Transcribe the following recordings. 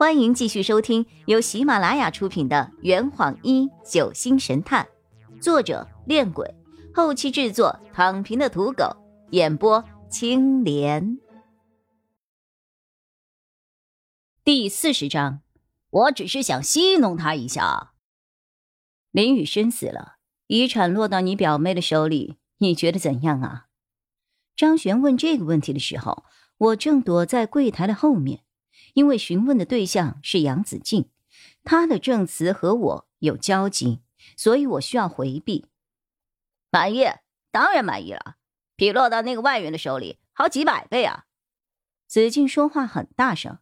欢迎继续收听由喜马拉雅出品的《圆谎一九星神探》，作者：恋鬼，后期制作：躺平的土狗，演播：青莲。第四十章，我只是想戏弄他一下。林雨生死了，遗产落到你表妹的手里，你觉得怎样啊？张璇问这个问题的时候，我正躲在柜台的后面。因为询问的对象是杨子静，他的证词和我有交集，所以我需要回避。满意，当然满意了，比落到那个外援的手里好几百倍啊！子静说话很大声，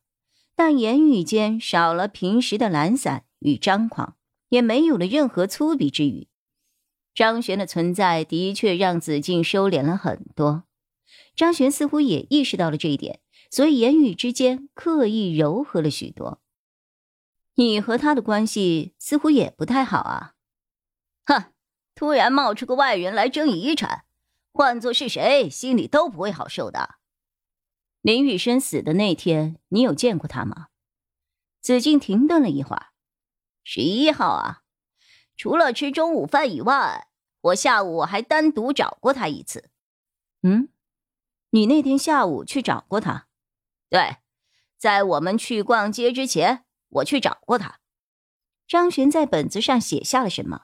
但言语间少了平时的懒散与张狂，也没有了任何粗鄙之语。张璇的存在的确让子静收敛了很多，张璇似乎也意识到了这一点。所以言语之间刻意柔和了许多。你和他的关系似乎也不太好啊。哼，突然冒出个外人来争遗产，换做是谁心里都不会好受的。林雨生死的那天，你有见过他吗？子静停顿了一会儿。十一号啊，除了吃中午饭以外，我下午还单独找过他一次。嗯，你那天下午去找过他？对，在我们去逛街之前，我去找过他。张璇在本子上写下了什么？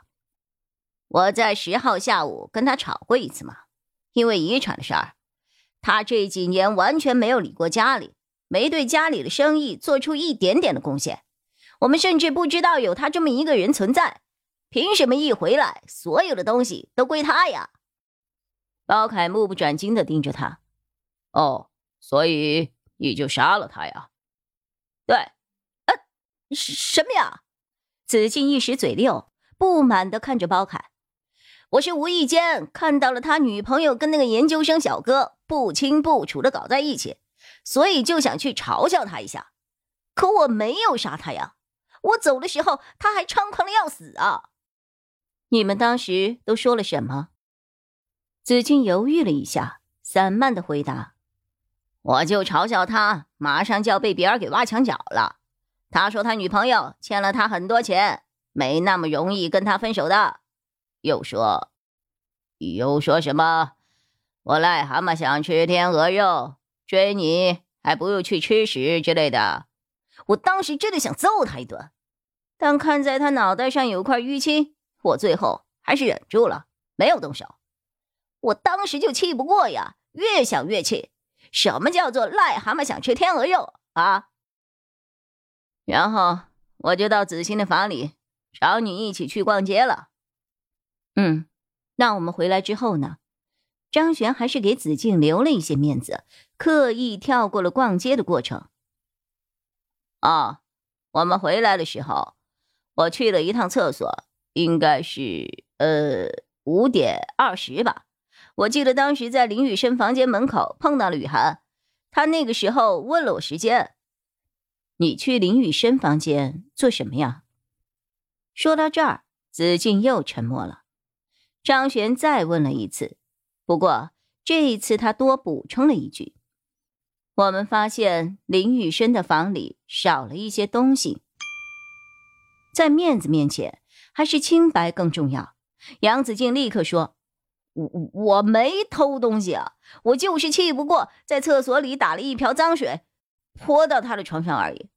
我在十号下午跟他吵过一次嘛，因为遗产的事儿。他这几年完全没有理过家里，没对家里的生意做出一点点的贡献。我们甚至不知道有他这么一个人存在。凭什么一回来，所有的东西都归他呀？包凯目不转睛的盯着他。哦，所以。你就杀了他呀？对，呃，什么呀？子敬一时嘴溜，不满的看着包凯。我是无意间看到了他女朋友跟那个研究生小哥不清不楚的搞在一起，所以就想去嘲笑他一下。可我没有杀他呀，我走的时候他还猖狂的要死啊！你们当时都说了什么？子敬犹豫了一下，散漫的回答。我就嘲笑他，马上就要被别人给挖墙脚了。他说他女朋友欠了他很多钱，没那么容易跟他分手的。又说，又说什么？我癞蛤蟆想吃天鹅肉，追你还不如去吃屎之类的。我当时真的想揍他一顿，但看在他脑袋上有块淤青，我最后还是忍住了，没有动手。我当时就气不过呀，越想越气。什么叫做癞蛤蟆想吃天鹅肉啊？然后我就到子欣的房里找你一起去逛街了。嗯，那我们回来之后呢？张璇还是给子静留了一些面子，刻意跳过了逛街的过程。啊，我们回来的时候，我去了一趟厕所，应该是呃五点二十吧。我记得当时在林雨生房间门口碰到了雨涵，他那个时候问了我时间。你去林雨生房间做什么呀？说到这儿，子静又沉默了。张璇再问了一次，不过这一次他多补充了一句：“我们发现林雨生的房里少了一些东西，在面子面前，还是清白更重要。”杨子静立刻说。我我没偷东西啊，我就是气不过，在厕所里打了一瓢脏水，泼到他的床上而已。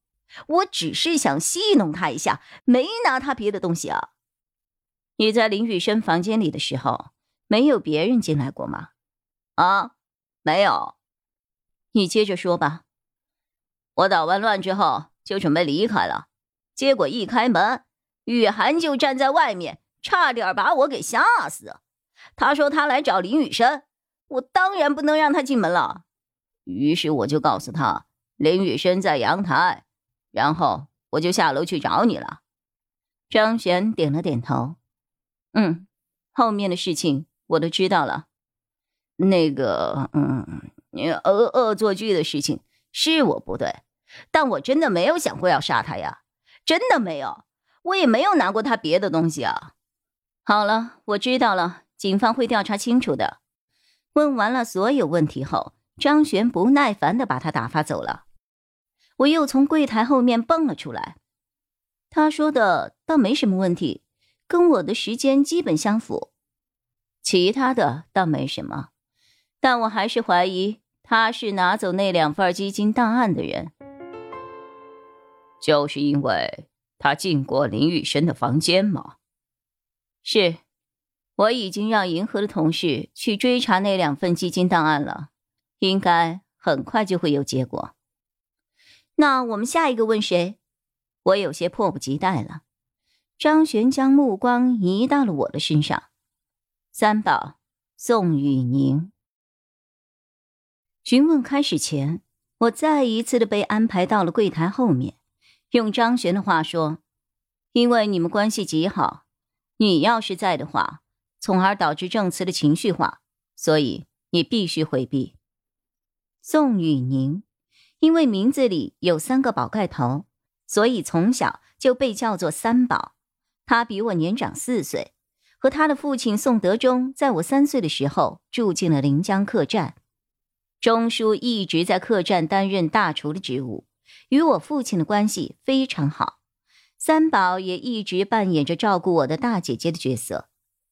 我只是想戏弄他一下，没拿他别的东西啊。你在林雨生房间里的时候，没有别人进来过吗？啊，没有。你接着说吧。我捣完乱之后就准备离开了，结果一开门，雨涵就站在外面，差点把我给吓死。他说他来找林雨生，我当然不能让他进门了。于是我就告诉他林雨生在阳台，然后我就下楼去找你了。张璇点了点头，嗯，后面的事情我都知道了。那个，嗯，恶恶作剧的事情是我不对，但我真的没有想过要杀他呀，真的没有，我也没有拿过他别的东西啊。好了，我知道了。警方会调查清楚的。问完了所有问题后，张璇不耐烦的把他打发走了。我又从柜台后面蹦了出来。他说的倒没什么问题，跟我的时间基本相符。其他的倒没什么，但我还是怀疑他是拿走那两份基金档案的人。就是因为他进过林雨生的房间吗？是，我已经让银河的同事去追查那两份基金档案了，应该很快就会有结果。那我们下一个问谁？我有些迫不及待了。张璇将目光移到了我的身上。三宝，宋雨宁。询问开始前，我再一次的被安排到了柜台后面。用张璇的话说，因为你们关系极好，你要是在的话，从而导致证词的情绪化，所以你必须回避。宋雨宁，因为名字里有三个宝盖头，所以从小就被叫做三宝。他比我年长四岁，和他的父亲宋德忠，在我三岁的时候住进了临江客栈。钟叔一直在客栈担任大厨的职务。与我父亲的关系非常好，三宝也一直扮演着照顾我的大姐姐的角色。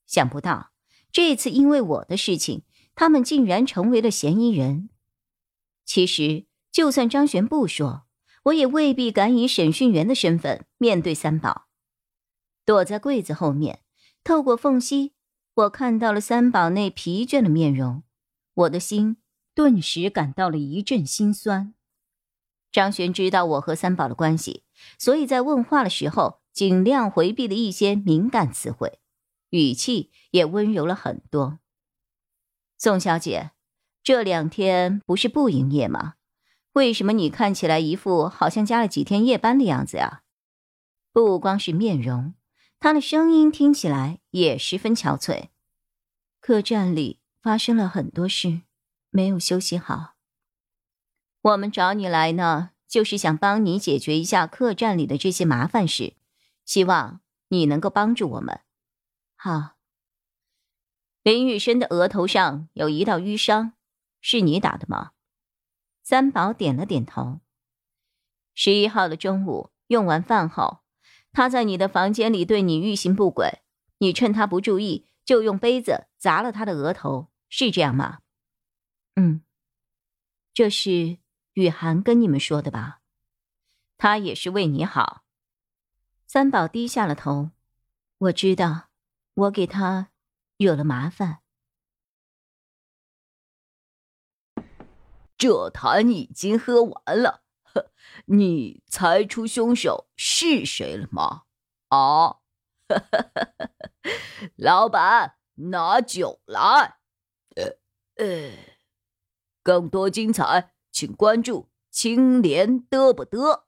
想不到这次因为我的事情，他们竟然成为了嫌疑人。其实，就算张璇不说，我也未必敢以审讯员的身份面对三宝。躲在柜子后面，透过缝隙，我看到了三宝那疲倦的面容，我的心顿时感到了一阵心酸。张璇知道我和三宝的关系，所以在问话的时候尽量回避了一些敏感词汇，语气也温柔了很多。宋小姐，这两天不是不营业吗？为什么你看起来一副好像加了几天夜班的样子呀？不光是面容，他的声音听起来也十分憔悴。客栈里发生了很多事，没有休息好。我们找你来呢，就是想帮你解决一下客栈里的这些麻烦事，希望你能够帮助我们。好。林雨生的额头上有一道淤伤，是你打的吗？三宝点了点头。十一号的中午用完饭后，他在你的房间里对你欲行不轨，你趁他不注意就用杯子砸了他的额头，是这样吗？嗯，这是。雨涵跟你们说的吧，他也是为你好。三宝低下了头，我知道，我给他惹了麻烦。这坛已经喝完了，你猜出凶手是谁了吗？啊，老板，拿酒来。呃呃，更多精彩。请关注青莲嘚不嘚。